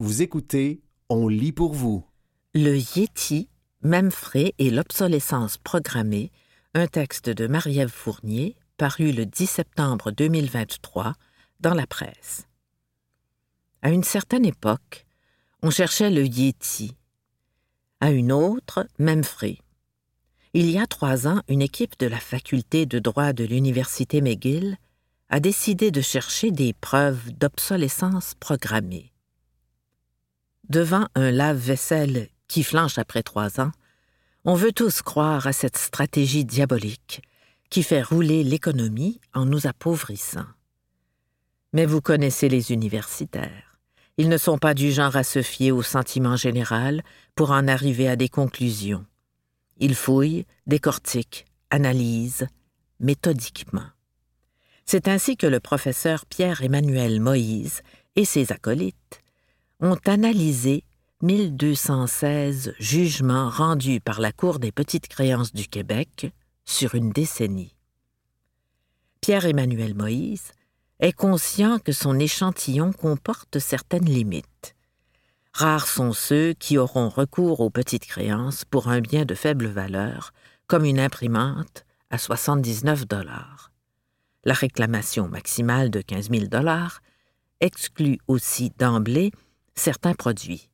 Vous écoutez On lit pour vous. Le Yéti, frais et l'obsolescence programmée, un texte de Marie-Ève Fournier, paru le 10 septembre 2023 dans la presse. À une certaine époque, on cherchait le Yéti. À une autre, frais. Il y a trois ans, une équipe de la faculté de droit de l'Université McGill a décidé de chercher des preuves d'obsolescence programmée. Devant un lave-vaisselle qui flanche après trois ans, on veut tous croire à cette stratégie diabolique qui fait rouler l'économie en nous appauvrissant. Mais vous connaissez les universitaires. Ils ne sont pas du genre à se fier au sentiment général pour en arriver à des conclusions. Ils fouillent, décortiquent, analysent, méthodiquement. C'est ainsi que le professeur Pierre-Emmanuel Moïse et ses acolytes ont analysé 1216 jugements rendus par la Cour des petites créances du Québec sur une décennie. Pierre-Emmanuel Moïse est conscient que son échantillon comporte certaines limites. Rares sont ceux qui auront recours aux petites créances pour un bien de faible valeur, comme une imprimante à 79 dollars. La réclamation maximale de 15 000 dollars exclut aussi d'emblée certains produits.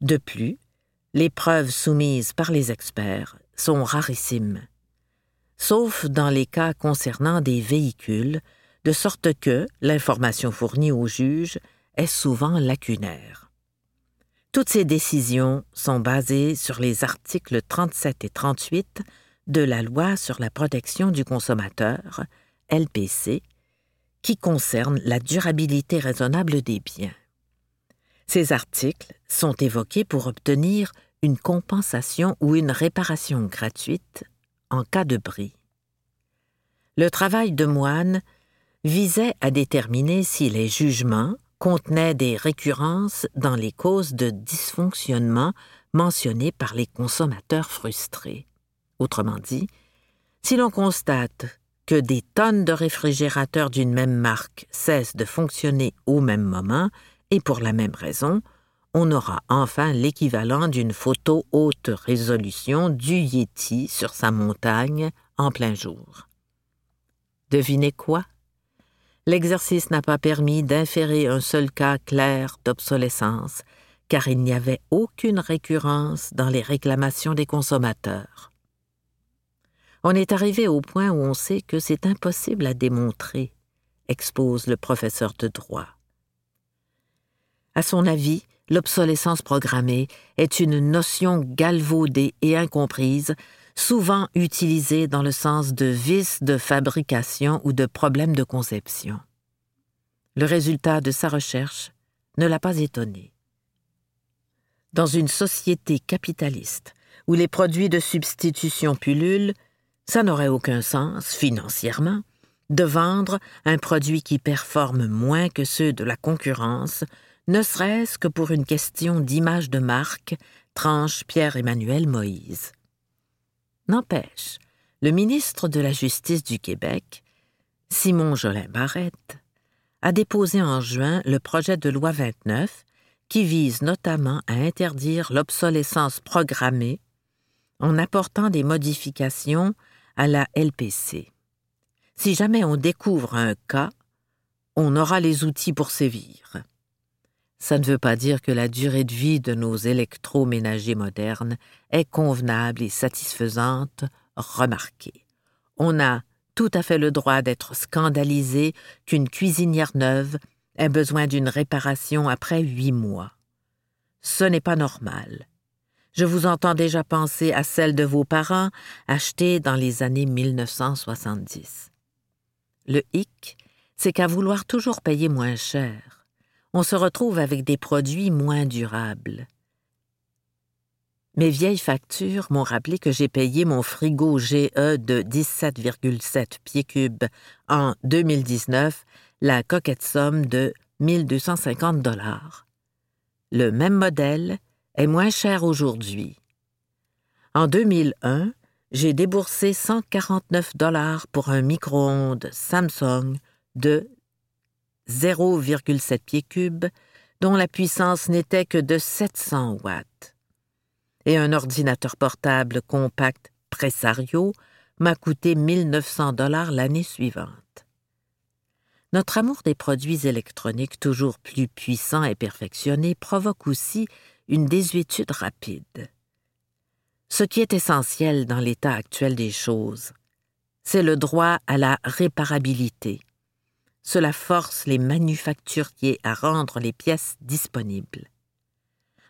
De plus, les preuves soumises par les experts sont rarissimes, sauf dans les cas concernant des véhicules, de sorte que l'information fournie au juge est souvent lacunaire. Toutes ces décisions sont basées sur les articles 37 et 38 de la Loi sur la protection du consommateur, LPC, qui concerne la durabilité raisonnable des biens. Ces articles sont évoqués pour obtenir une compensation ou une réparation gratuite en cas de bris. Le travail de moine visait à déterminer si les jugements contenaient des récurrences dans les causes de dysfonctionnement mentionnées par les consommateurs frustrés. Autrement dit, si l'on constate que des tonnes de réfrigérateurs d'une même marque cessent de fonctionner au même moment et pour la même raison, on aura enfin l'équivalent d'une photo haute résolution du Yeti sur sa montagne en plein jour. Devinez quoi? L'exercice n'a pas permis d'inférer un seul cas clair d'obsolescence, car il n'y avait aucune récurrence dans les réclamations des consommateurs. On est arrivé au point où on sait que c'est impossible à démontrer, expose le professeur de droit. À son avis, l'obsolescence programmée est une notion galvaudée et incomprise, souvent utilisée dans le sens de vice de fabrication ou de problème de conception. Le résultat de sa recherche ne l'a pas étonné. Dans une société capitaliste où les produits de substitution pullulent, ça n'aurait aucun sens, financièrement, de vendre un produit qui performe moins que ceux de la concurrence, ne serait-ce que pour une question d'image de marque, tranche Pierre-Emmanuel Moïse. N'empêche, le ministre de la Justice du Québec, Simon Jolin Barrette, a déposé en juin le projet de loi 29 qui vise notamment à interdire l'obsolescence programmée en apportant des modifications à la LPC. Si jamais on découvre un cas, on aura les outils pour sévir. Ça ne veut pas dire que la durée de vie de nos électroménagers modernes est convenable et satisfaisante, remarquée. On a tout à fait le droit d'être scandalisé qu'une cuisinière neuve ait besoin d'une réparation après huit mois. Ce n'est pas normal. Je vous entends déjà penser à celle de vos parents achetée dans les années 1970. Le hic, c'est qu'à vouloir toujours payer moins cher, on se retrouve avec des produits moins durables. Mes vieilles factures m'ont rappelé que j'ai payé mon frigo GE de 17,7 pieds cubes en 2019 la coquette somme de 1250 dollars. Le même modèle, est moins cher aujourd'hui. En 2001, j'ai déboursé 149 dollars pour un micro-ondes Samsung de 0,7 pieds cubes dont la puissance n'était que de 700 watts. Et un ordinateur portable compact Presario m'a coûté 1900 dollars l'année suivante. Notre amour des produits électroniques toujours plus puissants et perfectionnés provoque aussi une désuétude rapide. Ce qui est essentiel dans l'état actuel des choses, c'est le droit à la réparabilité. Cela force les manufacturiers à rendre les pièces disponibles.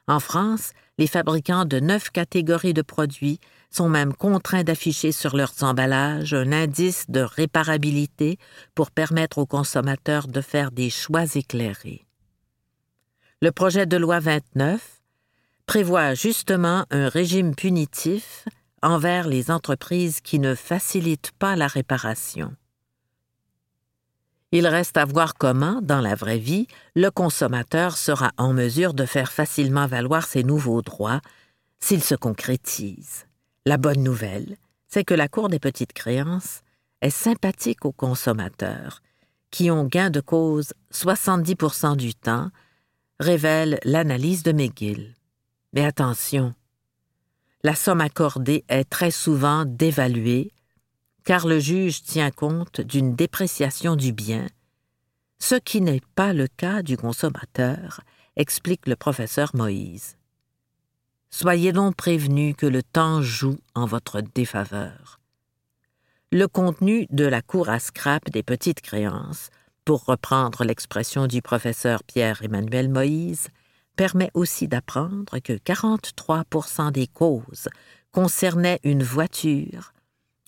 En France, les fabricants de neuf catégories de produits sont même contraints d'afficher sur leurs emballages un indice de réparabilité pour permettre aux consommateurs de faire des choix éclairés. Le projet de loi 29 prévoit justement un régime punitif envers les entreprises qui ne facilitent pas la réparation. Il reste à voir comment, dans la vraie vie, le consommateur sera en mesure de faire facilement valoir ses nouveaux droits s'ils se concrétisent. La bonne nouvelle, c'est que la Cour des petites créances est sympathique aux consommateurs, qui ont gain de cause 70% du temps, révèle l'analyse de McGill. Mais attention, la somme accordée est très souvent dévaluée car le juge tient compte d'une dépréciation du bien, ce qui n'est pas le cas du consommateur, explique le professeur Moïse. Soyez donc prévenus que le temps joue en votre défaveur. Le contenu de la cour à scrap des petites créances, pour reprendre l'expression du professeur Pierre-Emmanuel Moïse, permet aussi d'apprendre que 43% des causes concernaient une voiture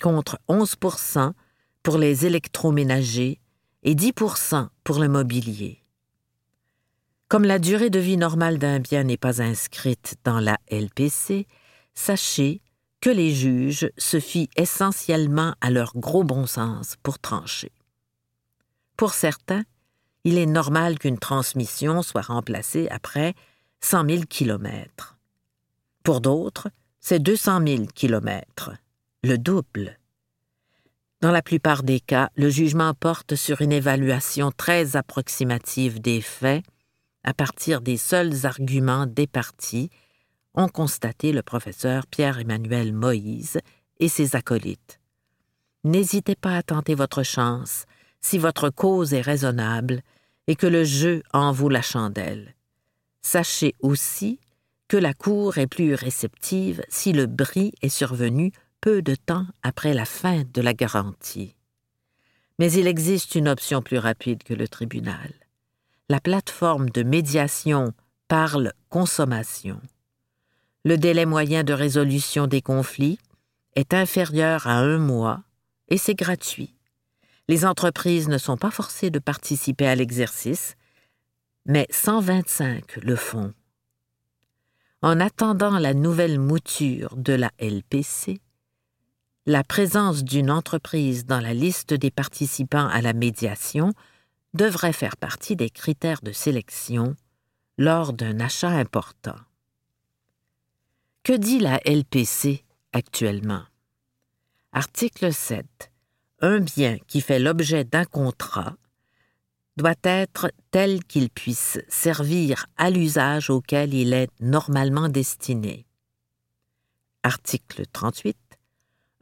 contre 11% pour les électroménagers et 10% pour le mobilier. Comme la durée de vie normale d'un bien n'est pas inscrite dans la LPC, sachez que les juges se fient essentiellement à leur gros bon sens pour trancher. Pour certains, il est normal qu'une transmission soit remplacée après 100 000 kilomètres. Pour d'autres, c'est 200 000 kilomètres le double. Dans la plupart des cas, le jugement porte sur une évaluation très approximative des faits à partir des seuls arguments des parties, ont constaté le professeur Pierre-Emmanuel Moïse et ses acolytes. N'hésitez pas à tenter votre chance si votre cause est raisonnable et que le jeu en vaut la chandelle. Sachez aussi que la Cour est plus réceptive si le bris est survenu peu de temps après la fin de la garantie. Mais il existe une option plus rapide que le tribunal. La plateforme de médiation parle consommation. Le délai moyen de résolution des conflits est inférieur à un mois et c'est gratuit. Les entreprises ne sont pas forcées de participer à l'exercice, mais 125 le font. En attendant la nouvelle mouture de la LPC, la présence d'une entreprise dans la liste des participants à la médiation devrait faire partie des critères de sélection lors d'un achat important. Que dit la LPC actuellement? Article 7. Un bien qui fait l'objet d'un contrat doit être tel qu'il puisse servir à l'usage auquel il est normalement destiné. Article 38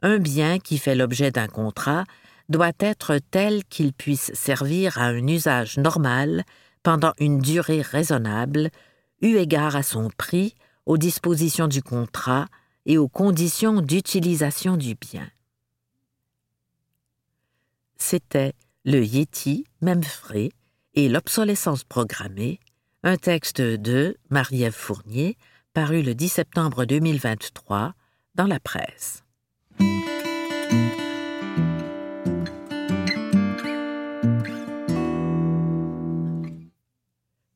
un bien qui fait l'objet d'un contrat doit être tel qu'il puisse servir à un usage normal pendant une durée raisonnable, eu égard à son prix, aux dispositions du contrat et aux conditions d'utilisation du bien. C'était Le même frais, et l'obsolescence programmée, un texte de Marie-Ève Fournier, paru le 10 septembre 2023 dans la presse.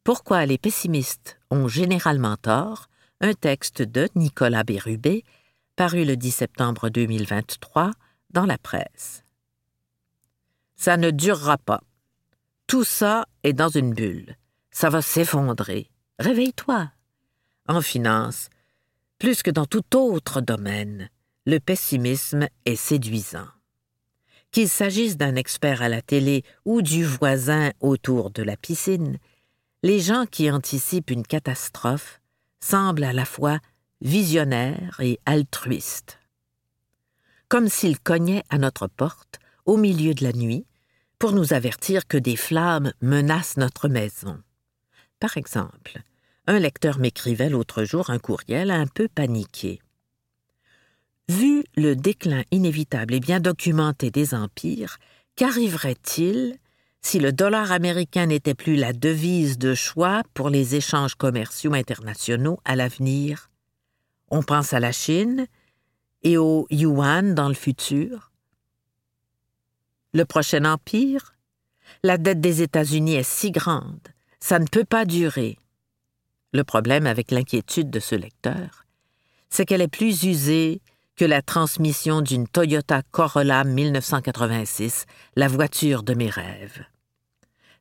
Pourquoi les pessimistes ont généralement tort, un texte de Nicolas Bérubé, paru le 10 septembre 2023 dans la presse. Ça ne durera pas. Tout ça est dans une bulle. Ça va s'effondrer. Réveille-toi. En finance, plus que dans tout autre domaine, le pessimisme est séduisant. Qu'il s'agisse d'un expert à la télé ou du voisin autour de la piscine, les gens qui anticipent une catastrophe semblent à la fois visionnaires et altruistes. Comme s'ils cognaient à notre porte au milieu de la nuit pour nous avertir que des flammes menacent notre maison. Par exemple, un lecteur m'écrivait l'autre jour un courriel un peu paniqué. Vu le déclin inévitable et bien documenté des empires, qu'arriverait-il si le dollar américain n'était plus la devise de choix pour les échanges commerciaux internationaux à l'avenir? On pense à la Chine et au yuan dans le futur. Le prochain empire? La dette des États-Unis est si grande, ça ne peut pas durer. Le problème avec l'inquiétude de ce lecteur, c'est qu'elle est plus usée que la transmission d'une Toyota Corolla 1986, la voiture de mes rêves.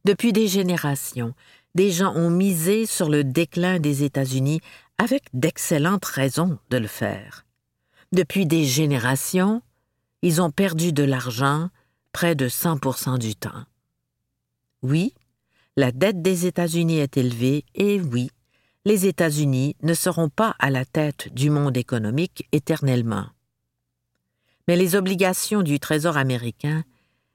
Depuis des générations, des gens ont misé sur le déclin des États-Unis avec d'excellentes raisons de le faire. Depuis des générations, ils ont perdu de l'argent près de 100% du temps. Oui, la dette des États-Unis est élevée et oui, les États-Unis ne seront pas à la tête du monde économique éternellement. Mais les obligations du Trésor américain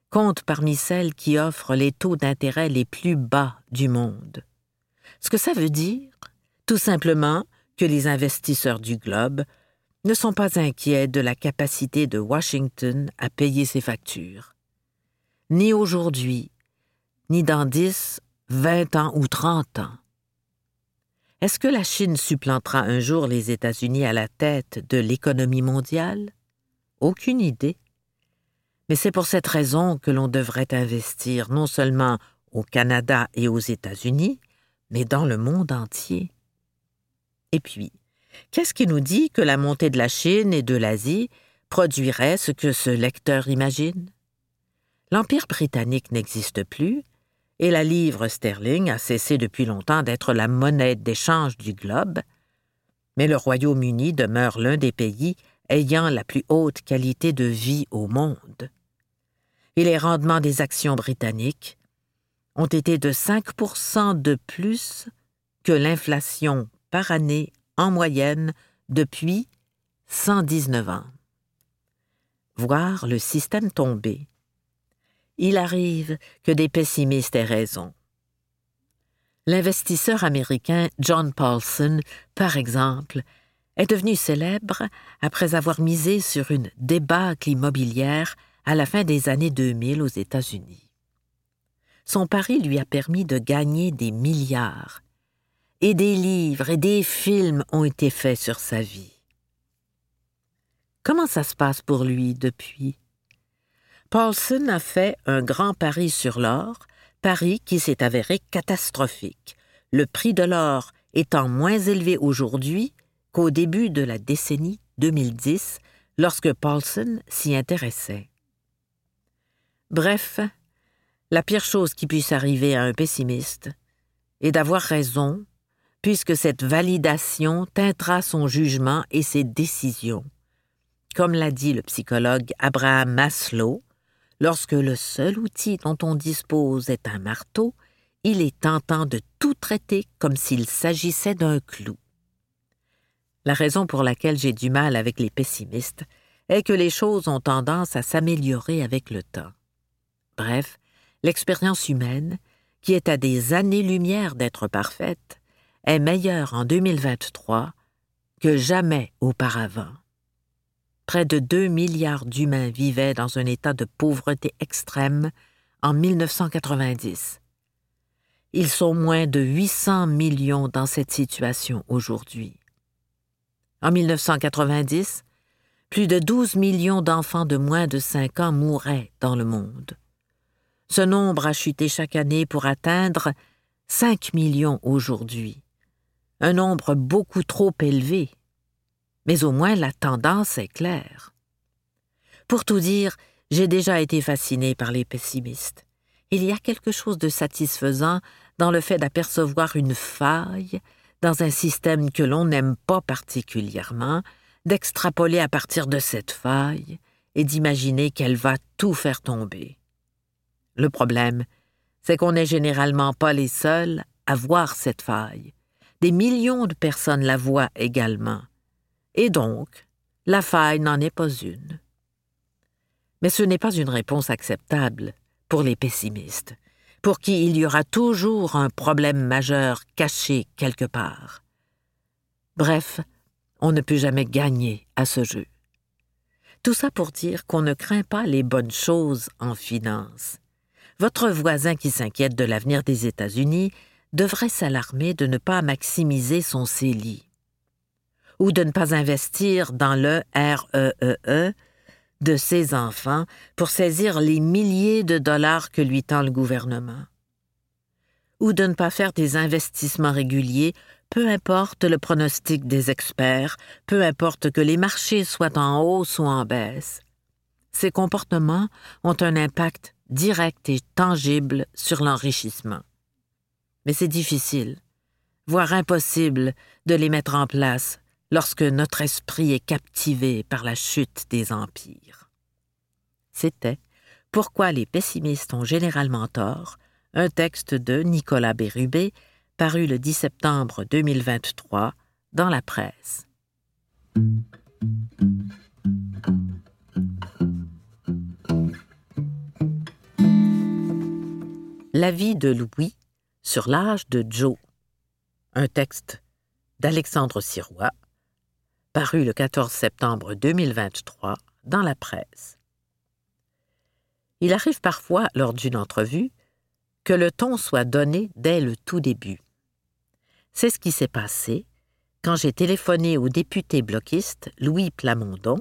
compte parmi celles qui offrent les taux d'intérêt les plus bas du monde. Ce que ça veut dire, tout simplement, que les investisseurs du globe ne sont pas inquiets de la capacité de Washington à payer ses factures. Ni aujourd'hui, ni dans dix, vingt ans ou trente ans. Est-ce que la Chine supplantera un jour les États-Unis à la tête de l'économie mondiale? Aucune idée. Mais c'est pour cette raison que l'on devrait investir non seulement au Canada et aux États-Unis, mais dans le monde entier. Et puis, qu'est-ce qui nous dit que la montée de la Chine et de l'Asie produirait ce que ce lecteur imagine? L'Empire britannique n'existe plus, et la livre sterling a cessé depuis longtemps d'être la monnaie d'échange du globe, mais le Royaume-Uni demeure l'un des pays ayant la plus haute qualité de vie au monde. Et les rendements des actions britanniques ont été de 5% de plus que l'inflation par année en moyenne depuis 119 ans. Voir le système tomber. Il arrive que des pessimistes aient raison. L'investisseur américain John Paulson, par exemple, est devenu célèbre après avoir misé sur une débâcle immobilière à la fin des années 2000 aux États-Unis. Son pari lui a permis de gagner des milliards, et des livres et des films ont été faits sur sa vie. Comment ça se passe pour lui depuis Paulson a fait un grand pari sur l'or, pari qui s'est avéré catastrophique, le prix de l'or étant moins élevé aujourd'hui qu'au début de la décennie 2010, lorsque Paulson s'y intéressait. Bref, la pire chose qui puisse arriver à un pessimiste est d'avoir raison, puisque cette validation teintera son jugement et ses décisions. Comme l'a dit le psychologue Abraham Maslow, lorsque le seul outil dont on dispose est un marteau, il est tentant de tout traiter comme s'il s'agissait d'un clou. La raison pour laquelle j'ai du mal avec les pessimistes est que les choses ont tendance à s'améliorer avec le temps. Bref, l'expérience humaine, qui est à des années-lumière d'être parfaite, est meilleure en 2023 que jamais auparavant. Près de deux milliards d'humains vivaient dans un état de pauvreté extrême en 1990. Ils sont moins de 800 millions dans cette situation aujourd'hui. En 1990, plus de 12 millions d'enfants de moins de 5 ans mouraient dans le monde. Ce nombre a chuté chaque année pour atteindre 5 millions aujourd'hui, un nombre beaucoup trop élevé. Mais au moins la tendance est claire. Pour tout dire, j'ai déjà été fasciné par les pessimistes. Il y a quelque chose de satisfaisant dans le fait d'apercevoir une faille dans un système que l'on n'aime pas particulièrement, d'extrapoler à partir de cette faille et d'imaginer qu'elle va tout faire tomber. Le problème, c'est qu'on n'est généralement pas les seuls à voir cette faille. Des millions de personnes la voient également. Et donc, la faille n'en est pas une. Mais ce n'est pas une réponse acceptable pour les pessimistes, pour qui il y aura toujours un problème majeur caché quelque part. Bref, on ne peut jamais gagner à ce jeu. Tout ça pour dire qu'on ne craint pas les bonnes choses en finance. Votre voisin qui s'inquiète de l'avenir des États-Unis devrait s'alarmer de ne pas maximiser son CELI ou de ne pas investir dans le REEE e de ses enfants pour saisir les milliers de dollars que lui tend le gouvernement, ou de ne pas faire des investissements réguliers, peu importe le pronostic des experts, peu importe que les marchés soient en hausse ou en baisse. Ces comportements ont un impact direct et tangible sur l'enrichissement. Mais c'est difficile, voire impossible, de les mettre en place lorsque notre esprit est captivé par la chute des empires. C'était Pourquoi les pessimistes ont généralement tort, un texte de Nicolas Bérubé, paru le 10 septembre 2023 dans la presse. La vie de Louis sur l'âge de Joe. Un texte d'Alexandre paru le 14 septembre 2023 dans la presse. Il arrive parfois, lors d'une entrevue, que le ton soit donné dès le tout début. C'est ce qui s'est passé quand j'ai téléphoné au député bloquiste Louis Plamondon,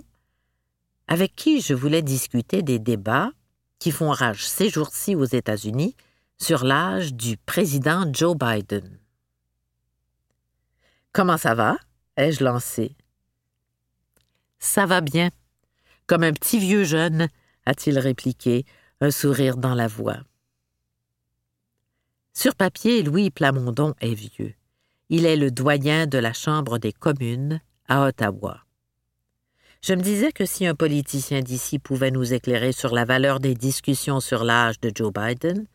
avec qui je voulais discuter des débats qui font rage ces jours-ci aux États-Unis sur l'âge du président Joe Biden. Comment ça va? ai-je lancé. Ça va bien. Comme un petit vieux jeune, a-t-il répliqué, un sourire dans la voix. Sur papier, Louis Plamondon est vieux. Il est le doyen de la Chambre des communes à Ottawa. Je me disais que si un politicien d'ici pouvait nous éclairer sur la valeur des discussions sur l'âge de Joe Biden,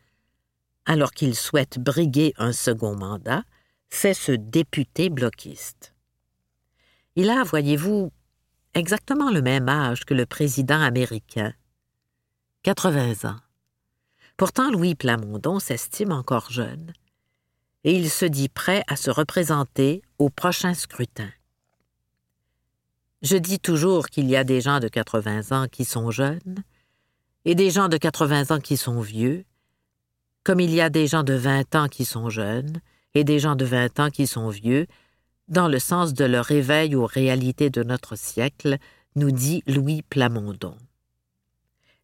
alors qu'il souhaite briguer un second mandat, c'est ce député bloquiste. Il a, voyez-vous, exactement le même âge que le président américain. 80 ans. Pourtant, Louis Plamondon s'estime encore jeune, et il se dit prêt à se représenter au prochain scrutin. Je dis toujours qu'il y a des gens de 80 ans qui sont jeunes, et des gens de 80 ans qui sont vieux, comme il y a des gens de 20 ans qui sont jeunes, et des gens de 20 ans qui sont vieux, dans le sens de leur éveil aux réalités de notre siècle, nous dit Louis Plamondon.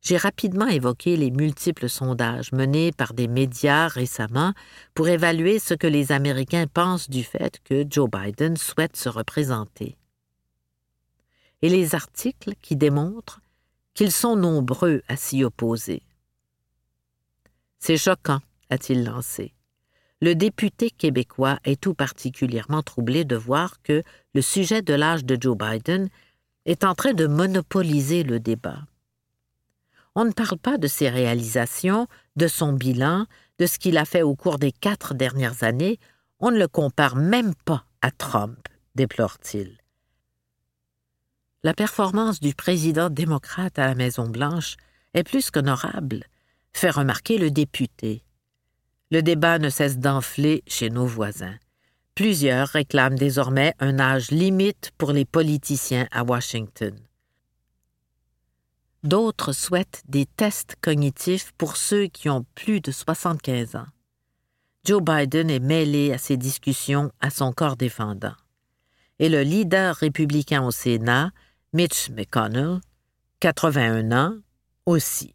J'ai rapidement évoqué les multiples sondages menés par des médias récemment pour évaluer ce que les Américains pensent du fait que Joe Biden souhaite se représenter. Et les articles qui démontrent qu'ils sont nombreux à s'y opposer. C'est choquant, a-t-il lancé le député québécois est tout particulièrement troublé de voir que le sujet de l'âge de Joe Biden est en train de monopoliser le débat. On ne parle pas de ses réalisations, de son bilan, de ce qu'il a fait au cours des quatre dernières années, on ne le compare même pas à Trump, déplore-t-il. La performance du président démocrate à la Maison-Blanche est plus qu'honorable, fait remarquer le député. Le débat ne cesse d'enfler chez nos voisins. Plusieurs réclament désormais un âge limite pour les politiciens à Washington. D'autres souhaitent des tests cognitifs pour ceux qui ont plus de 75 ans. Joe Biden est mêlé à ces discussions à son corps défendant. Et le leader républicain au Sénat, Mitch McConnell, 81 ans, aussi.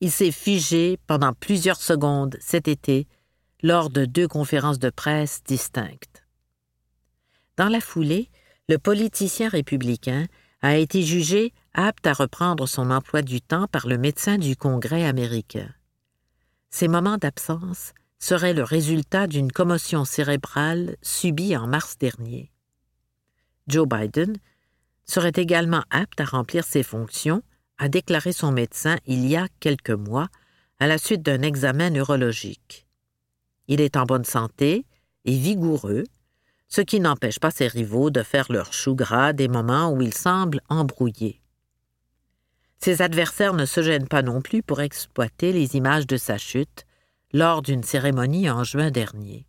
Il s'est figé pendant plusieurs secondes cet été lors de deux conférences de presse distinctes. Dans la foulée, le politicien républicain a été jugé apte à reprendre son emploi du temps par le médecin du Congrès américain. Ces moments d'absence seraient le résultat d'une commotion cérébrale subie en mars dernier. Joe Biden serait également apte à remplir ses fonctions a déclaré son médecin il y a quelques mois à la suite d'un examen neurologique. Il est en bonne santé et vigoureux, ce qui n'empêche pas ses rivaux de faire leur chou gras des moments où il semble embrouillé. Ses adversaires ne se gênent pas non plus pour exploiter les images de sa chute lors d'une cérémonie en juin dernier.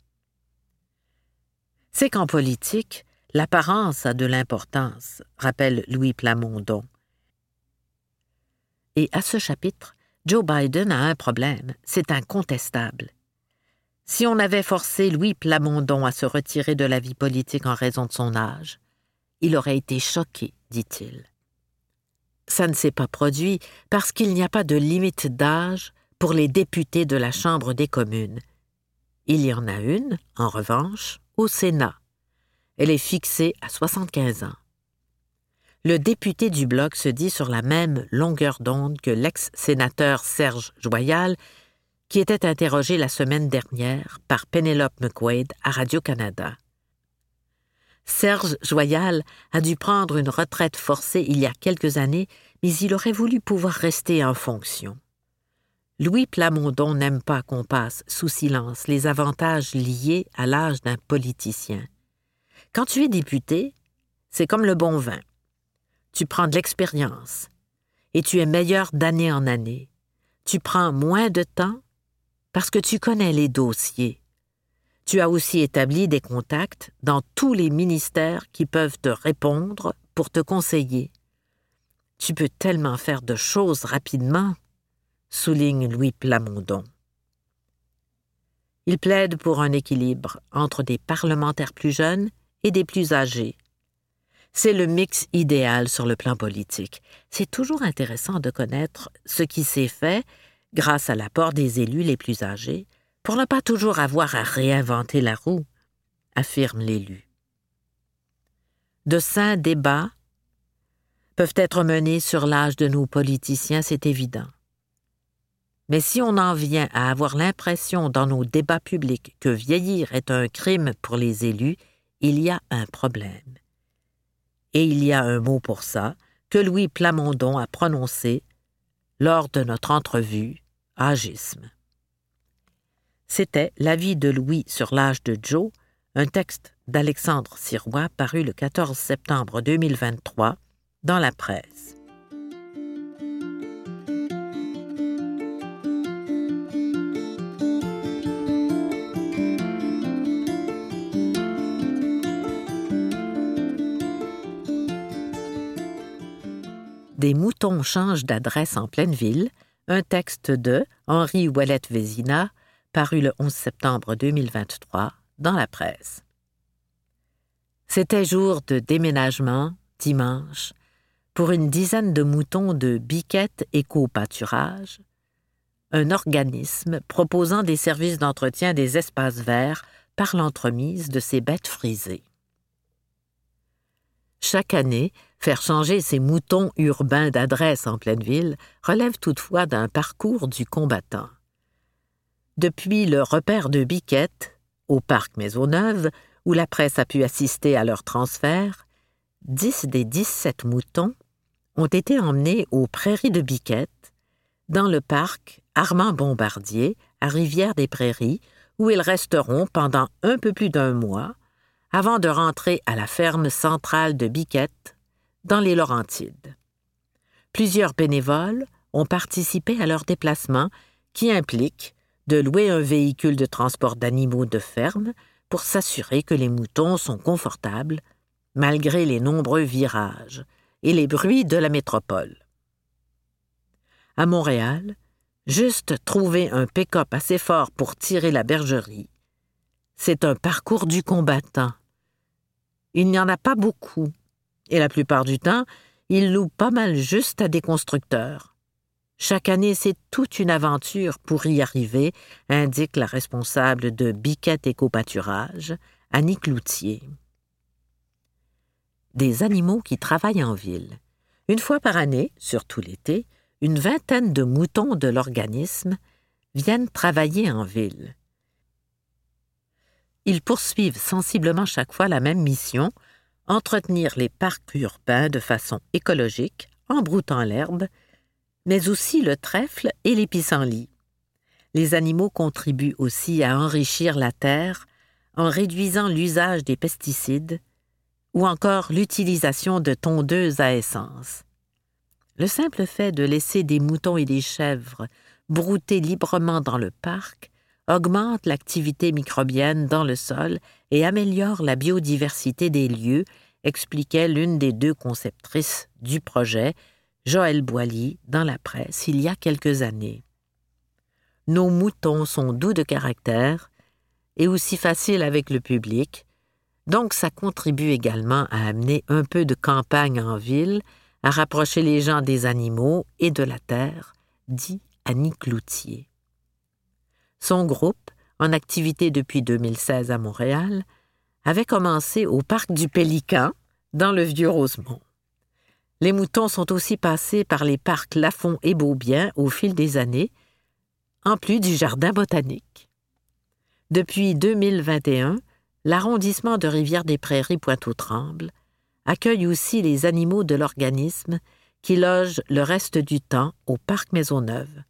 C'est qu'en politique, l'apparence a de l'importance, rappelle Louis Plamondon. Et à ce chapitre, Joe Biden a un problème, c'est incontestable. Si on avait forcé Louis Plamondon à se retirer de la vie politique en raison de son âge, il aurait été choqué, dit-il. Ça ne s'est pas produit parce qu'il n'y a pas de limite d'âge pour les députés de la Chambre des communes. Il y en a une, en revanche, au Sénat. Elle est fixée à 75 ans. Le député du Bloc se dit sur la même longueur d'onde que l'ex-sénateur Serge Joyal, qui était interrogé la semaine dernière par Penelope McQuaid à Radio-Canada. Serge Joyal a dû prendre une retraite forcée il y a quelques années, mais il aurait voulu pouvoir rester en fonction. Louis Plamondon n'aime pas qu'on passe sous silence les avantages liés à l'âge d'un politicien. Quand tu es député, c'est comme le bon vin. Tu prends de l'expérience et tu es meilleur d'année en année. Tu prends moins de temps parce que tu connais les dossiers. Tu as aussi établi des contacts dans tous les ministères qui peuvent te répondre pour te conseiller. Tu peux tellement faire de choses rapidement, souligne Louis Plamondon. Il plaide pour un équilibre entre des parlementaires plus jeunes et des plus âgés. C'est le mix idéal sur le plan politique. C'est toujours intéressant de connaître ce qui s'est fait grâce à l'apport des élus les plus âgés, pour ne pas toujours avoir à réinventer la roue, affirme l'élu. De sains débats peuvent être menés sur l'âge de nos politiciens, c'est évident. Mais si on en vient à avoir l'impression dans nos débats publics que vieillir est un crime pour les élus, il y a un problème. Et il y a un mot pour ça que Louis Plamondon a prononcé lors de notre entrevue Agisme. C'était L'avis de Louis sur l'âge de Joe, un texte d'Alexandre Sirois paru le 14 septembre 2023 dans la presse. Des moutons changent d'adresse en pleine ville, un texte de Henri Ouellette Vézina, paru le 11 septembre 2023 dans la presse. C'était jour de déménagement, dimanche, pour une dizaine de moutons de Biquette Éco-Pâturage, un organisme proposant des services d'entretien des espaces verts par l'entremise de ces bêtes frisées. Chaque année, faire changer ces moutons urbains d'adresse en pleine ville relève toutefois d'un parcours du combattant. Depuis le repère de Biquette, au parc Maisonneuve, où la presse a pu assister à leur transfert, dix des dix-sept moutons ont été emmenés aux prairies de Biquette, dans le parc Armand Bombardier, à Rivière-des-Prairies, où ils resteront pendant un peu plus d'un mois avant de rentrer à la ferme centrale de Biquette, dans les Laurentides. Plusieurs bénévoles ont participé à leur déplacement qui implique de louer un véhicule de transport d'animaux de ferme pour s'assurer que les moutons sont confortables malgré les nombreux virages et les bruits de la métropole. À Montréal, juste trouver un pick-up assez fort pour tirer la bergerie, c'est un parcours du combattant. Il n'y en a pas beaucoup, et la plupart du temps, ils louent pas mal juste à des constructeurs. Chaque année, c'est toute une aventure pour y arriver, indique la responsable de Biquette Éco-Pâturage, Annie Cloutier. Des animaux qui travaillent en ville. Une fois par année, surtout l'été, une vingtaine de moutons de l'organisme viennent travailler en ville. Ils poursuivent sensiblement chaque fois la même mission, entretenir les parcs urbains de façon écologique, en broutant l'herbe, mais aussi le trèfle et les. Les animaux contribuent aussi à enrichir la terre en réduisant l'usage des pesticides ou encore l'utilisation de tondeuses à essence. Le simple fait de laisser des moutons et des chèvres brouter librement dans le parc augmente l'activité microbienne dans le sol et améliore la biodiversité des lieux, expliquait l'une des deux conceptrices du projet, Joël Boilly, dans la presse il y a quelques années. Nos moutons sont doux de caractère et aussi faciles avec le public, donc ça contribue également à amener un peu de campagne en ville, à rapprocher les gens des animaux et de la terre, dit Annie Cloutier. Son groupe, en activité depuis 2016 à Montréal, avait commencé au parc du Pélican, dans le Vieux-Rosemont. Les moutons sont aussi passés par les parcs Lafont et Beaubien au fil des années, en plus du jardin botanique. Depuis 2021, l'arrondissement de Rivière-des-Prairies-Pointe-aux-Trembles accueille aussi les animaux de l'organisme qui loge le reste du temps au parc Maisonneuve.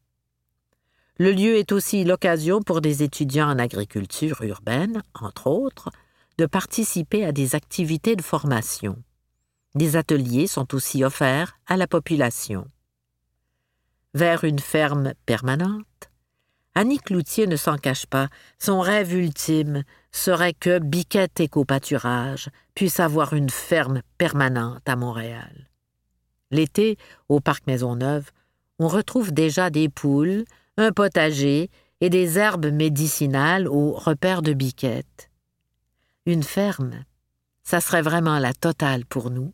Le lieu est aussi l'occasion pour des étudiants en agriculture urbaine, entre autres, de participer à des activités de formation. Des ateliers sont aussi offerts à la population. Vers une ferme permanente, Annie Cloutier ne s'en cache pas. Son rêve ultime serait que Biquette Éco-Pâturage puisse avoir une ferme permanente à Montréal. L'été, au parc Maisonneuve, on retrouve déjà des poules, un potager et des herbes médicinales au repère de Biquette. Une ferme, ça serait vraiment la totale pour nous.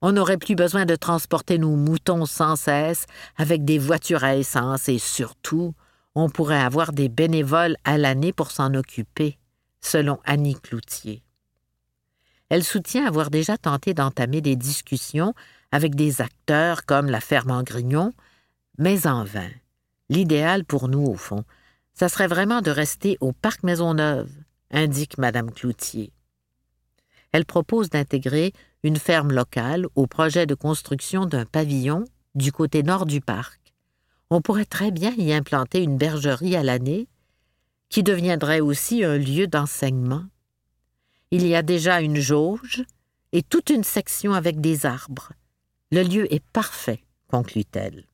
On n'aurait plus besoin de transporter nos moutons sans cesse avec des voitures à essence et surtout, on pourrait avoir des bénévoles à l'année pour s'en occuper, selon Annie Cloutier. Elle soutient avoir déjà tenté d'entamer des discussions avec des acteurs comme la ferme en Grignon, mais en vain. L'idéal pour nous, au fond, ça serait vraiment de rester au parc Maisonneuve, indique Madame Cloutier. Elle propose d'intégrer une ferme locale au projet de construction d'un pavillon du côté nord du parc. On pourrait très bien y implanter une bergerie à l'année, qui deviendrait aussi un lieu d'enseignement. Il y a déjà une jauge et toute une section avec des arbres. Le lieu est parfait, conclut-elle.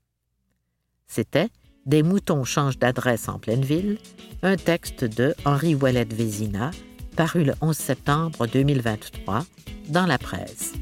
C'était des moutons changent d'adresse en pleine ville, un texte de Henri Ouellette Vézina, paru le 11 septembre 2023 dans la presse.